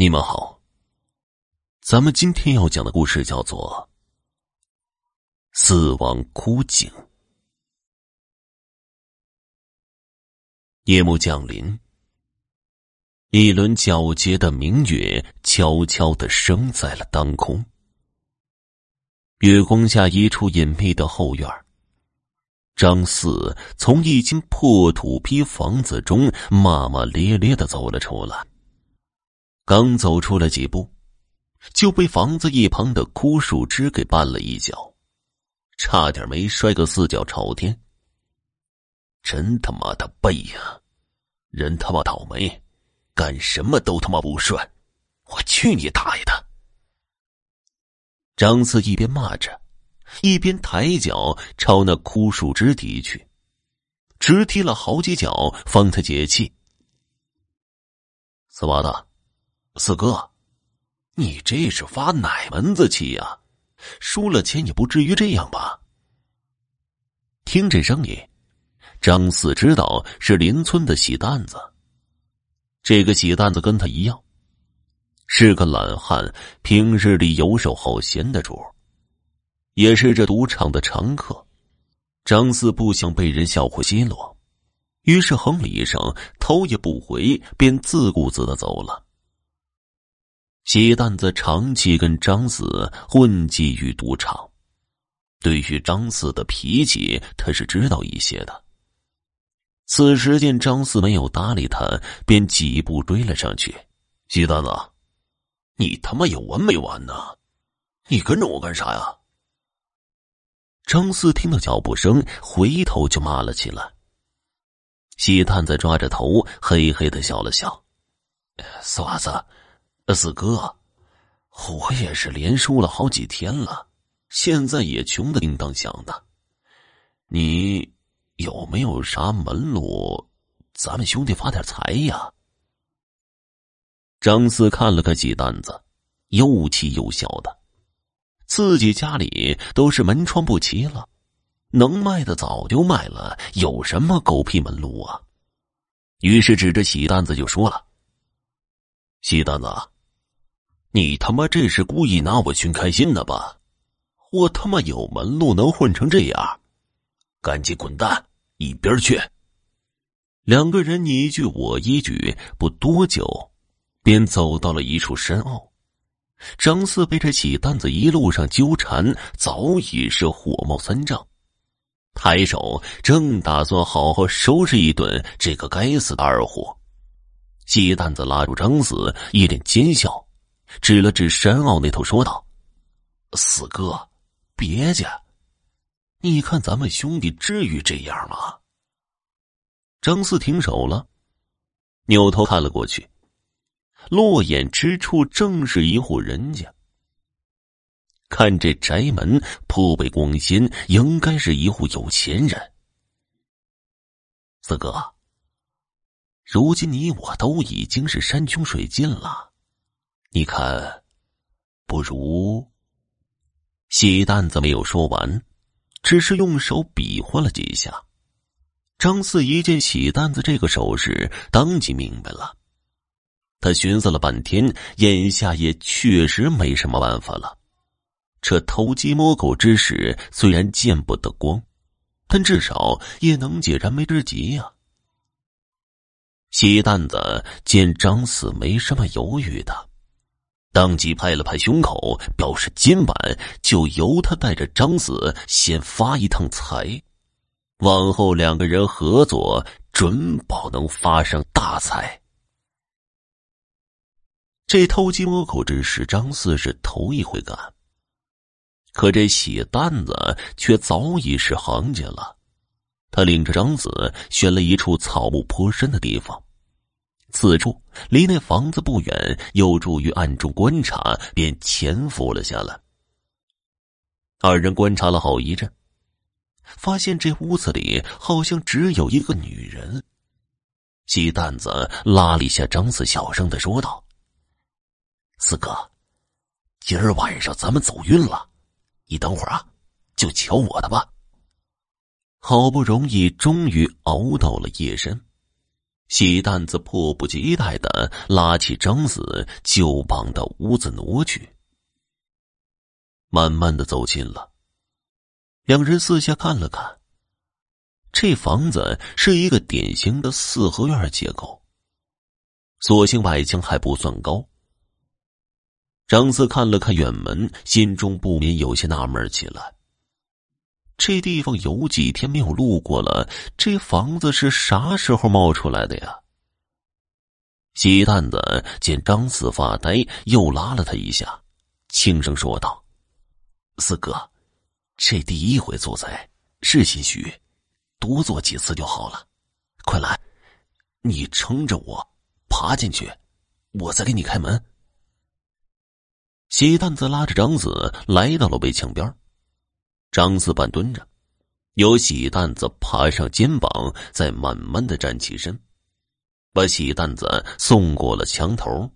你们好，咱们今天要讲的故事叫做《死亡枯井》。夜幕降临，一轮皎洁的明月悄悄的升在了当空。月光下，一处隐秘的后院张四从一间破土坯房子中骂骂咧咧的走了出来。刚走出了几步，就被房子一旁的枯树枝给绊了一脚，差点没摔个四脚朝天。真他妈的背呀！人他妈倒霉，干什么都他妈不顺。我去你大爷的！张四一边骂着，一边抬脚朝那枯树枝踢去，直踢了好几脚，方才解气。四娃子。四哥，你这是发哪门子气呀？输了钱也不至于这样吧？听这声音，张四知道是邻村的喜蛋子。这个喜蛋子跟他一样，是个懒汉，平日里游手好闲的主，也是这赌场的常客。张四不想被人笑话奚落，于是哼了一声，头也不回，便自顾自的走了。喜蛋子长期跟张四混迹于赌场，对于张四的脾气，他是知道一些的。此时见张四没有搭理他，便几步追了上去：“喜蛋子，你他妈有完没完呢？你跟着我干啥呀？”张四听到脚步声，回头就骂了起来。喜蛋子抓着头，嘿嘿的笑了笑：“四娃子。”四哥，我也是连输了好几天了，现在也穷的叮当响的。你有没有啥门路，咱们兄弟发点财呀？张四看了看喜蛋子，又气又笑的。自己家里都是门窗不齐了，能卖的早就卖了，有什么狗屁门路啊？于是指着喜蛋子就说了：“喜蛋子。”你他妈这是故意拿我寻开心的吧？我他妈有门路能混成这样？赶紧滚蛋一边去！两个人你一句我一句，不多久，便走到了一处深坳。张四被这喜蛋子一路上纠缠，早已是火冒三丈，抬手正打算好好收拾一顿这个该死的二货。喜蛋子拉住张四，一脸奸笑。指了指山坳那头，说道：“四哥，别介，你看咱们兄弟至于这样吗？”张四停手了，扭头看了过去，落眼之处正是一户人家。看这宅门颇为光鲜，应该是一户有钱人。四哥，如今你我都已经是山穷水尽了。你看，不如。喜蛋子没有说完，只是用手比划了几下。张四一见喜蛋子这个手势，当即明白了。他寻思了半天，眼下也确实没什么办法了。这偷鸡摸狗之事虽然见不得光，但至少也能解燃眉之急呀。喜蛋子见张四没什么犹豫的。当即拍了拍胸口，表示今晚就由他带着张子先发一趟财，往后两个人合作，准保能发上大财。这偷鸡摸狗之事，张四是头一回干，可这喜蛋子却早已是行家了。他领着张子选了一处草木颇深的地方。此处离那房子不远，有助于暗中观察，便潜伏了下来。二人观察了好一阵，发现这屋子里好像只有一个女人。鸡蛋子拉了一下张四，小声的说道：“四哥，今儿晚上咱们走运了，你等会儿啊，就瞧我的吧。”好不容易，终于熬到了夜深。喜蛋子迫不及待的拉起张四，就往的屋子挪去。慢慢的走近了，两人四下看了看。这房子是一个典型的四合院结构，所幸外墙还不算高。张四看了看远门，心中不免有些纳闷起来。这地方有几天没有路过了，这房子是啥时候冒出来的呀？鸡蛋子见张四发呆，又拉了他一下，轻声说道：“四哥，这第一回做贼是心虚，多做几次就好了。快来，你撑着我爬进去，我再给你开门。”鸡蛋子拉着张四来到了围墙边张四半蹲着，由喜蛋子爬上肩膀，再慢慢的站起身，把喜蛋子送过了墙头。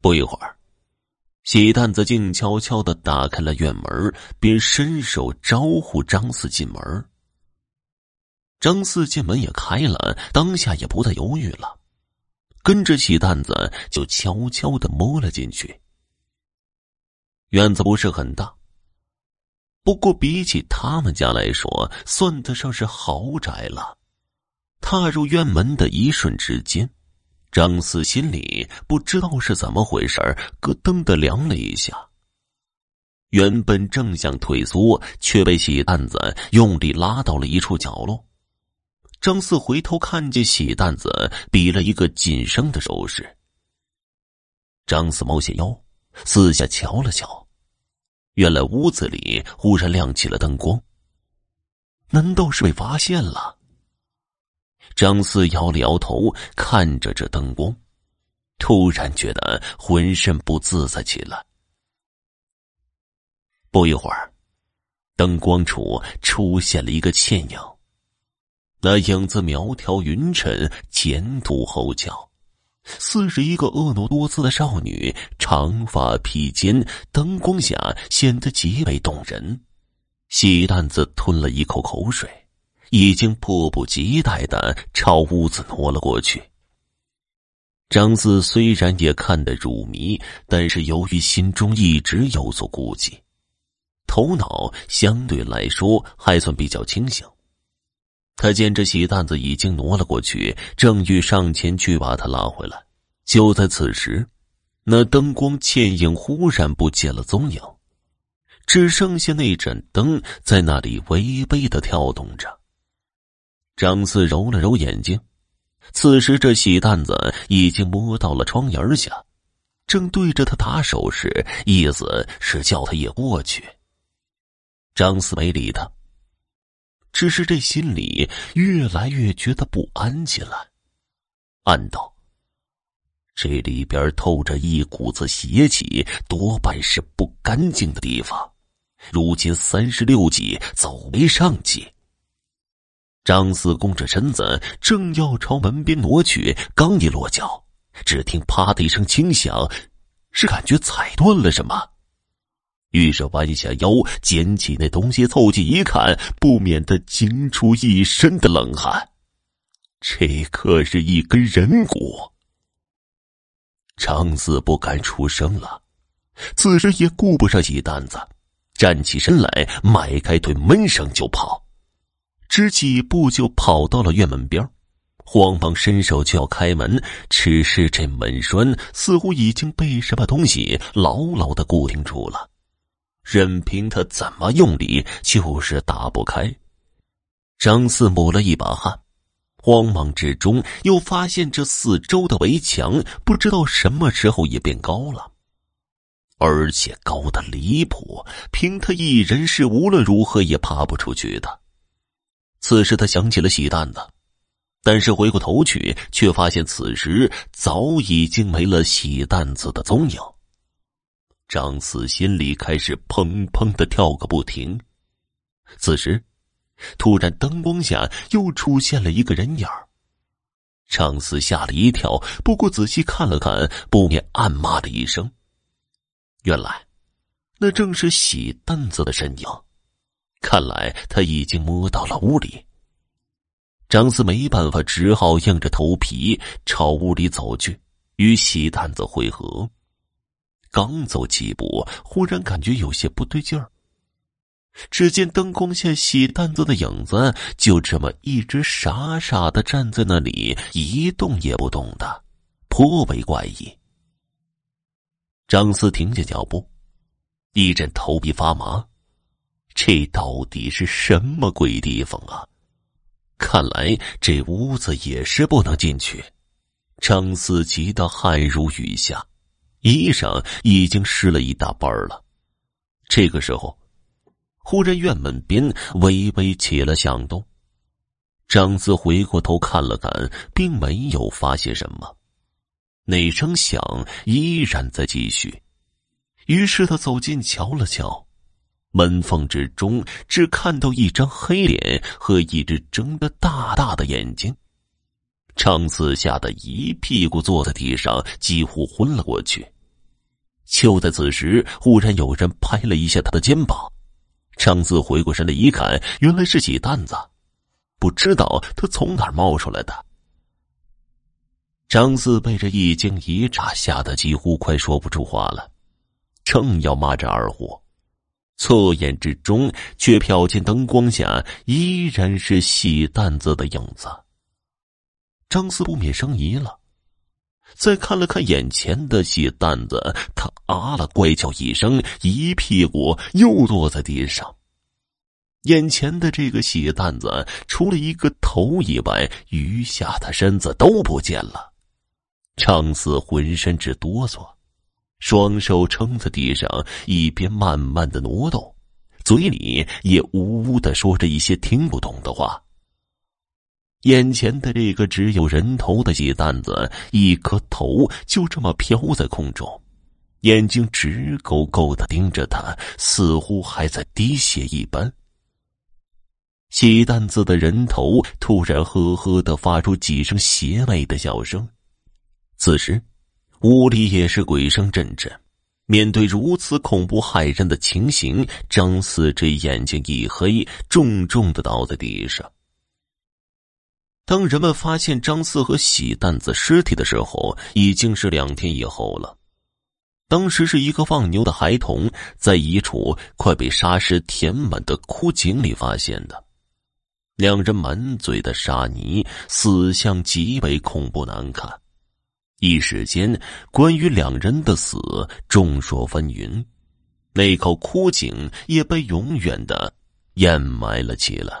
不一会儿，喜蛋子静悄悄的打开了院门，便伸手招呼张四进门。张四见门也开了，当下也不再犹豫了，跟着喜蛋子就悄悄的摸了进去。院子不是很大。不过，比起他们家来说，算得上是豪宅了。踏入院门的一瞬之间，张四心里不知道是怎么回事咯噔的凉了一下。原本正想退缩，却被喜蛋子用力拉到了一处角落。张四回头看见喜蛋子比了一个噤声的手势。张四猫下腰，四下瞧了瞧。原来屋子里忽然亮起了灯光。难道是被发现了？张四摇了摇头，看着这灯光，突然觉得浑身不自在起来。不一会儿，灯光处出现了一个倩影，那影子苗条匀称，前凸后翘。似是一个婀娜多姿的少女，长发披肩，灯光下显得极为动人。喜蛋子吞了一口口水，已经迫不及待的朝屋子挪了过去。张四虽然也看得入迷，但是由于心中一直有所顾忌，头脑相对来说还算比较清醒。他见这喜蛋子已经挪了过去，正欲上前去把他拉回来。就在此时，那灯光倩影忽然不见了踪影，只剩下那盏灯在那里微微的跳动着。张四揉了揉眼睛，此时这喜蛋子已经摸到了窗沿下，正对着他打手势，意思是叫他也过去。张四没理他。只是这心里越来越觉得不安起来，暗道：“这里边透着一股子邪气，多半是不干净的地方。如今三十六计，走为上计。”张四弓着身子，正要朝门边挪去，刚一落脚，只听“啪”的一声轻响，是感觉踩断了什么。于是弯下腰捡起那东西，凑近一看，不免的惊出一身的冷汗。这可是一根人骨。张四不敢出声了，此时也顾不上洗担子，站起身来，迈开腿，闷声就跑。只几步就跑到了院门边，慌忙伸手就要开门，只是这门栓似乎已经被什么东西牢牢的固定住了。任凭他怎么用力，就是打不开。张四抹了一把汗，慌忙之中又发现这四周的围墙不知道什么时候也变高了，而且高的离谱，凭他一人是无论如何也爬不出去的。此时他想起了喜蛋子，但是回过头去，却发现此时早已经没了喜蛋子的踪影。张四心里开始砰砰的跳个不停。此时，突然灯光下又出现了一个人影张四吓了一跳，不过仔细看了看，不免暗骂了一声。原来，那正是喜蛋子的身影。看来他已经摸到了屋里。张四没办法，只好硬着头皮朝屋里走去，与喜蛋子会合。刚走几步，忽然感觉有些不对劲儿。只见灯光下洗担子的影子就这么一直傻傻的站在那里，一动也不动的，颇为怪异。张四停下脚步，一阵头皮发麻，这到底是什么鬼地方啊？看来这屋子也是不能进去。张四急得汗如雨下，衣裳已经湿了一大半了。这个时候。忽然，院门边微微起了响动。张四回过头看了看，并没有发现什么。那声响依然在继续。于是他走近瞧了瞧，门缝之中只看到一张黑脸和一只睁得大大的眼睛。张四吓得一屁股坐在地上，几乎昏了过去。就在此时，忽然有人拍了一下他的肩膀。张四回过神来一看，原来是喜蛋子，不知道他从哪儿冒出来的。张四被这一惊一乍吓得几乎快说不出话了，正要骂这二货，侧眼之中却瞟见灯光下依然是喜蛋子的影子。张四不免生疑了，再看了看眼前的血蛋子，他啊了怪叫一声，一屁股又坐在地上。眼前的这个血蛋子，除了一个头以外，余下的身子都不见了。张四浑身直哆嗦，双手撑在地上，一边慢慢的挪动，嘴里也呜呜的说着一些听不懂的话。眼前的这个只有人头的喜蛋子，一颗头就这么飘在空中，眼睛直勾勾的盯着他，似乎还在滴血一般。喜蛋子的人头突然呵呵的发出几声邪魅的笑声，此时屋里也是鬼声阵阵。面对如此恐怖骇人的情形，张四这眼睛一黑，重重的倒在地上。当人们发现张四和喜蛋子尸体的时候，已经是两天以后了。当时是一个放牛的孩童在一处快被沙石填满的枯井里发现的。两人满嘴的沙泥，死相极为恐怖难看。一时间，关于两人的死，众说纷纭。那口枯井也被永远的掩埋了起来。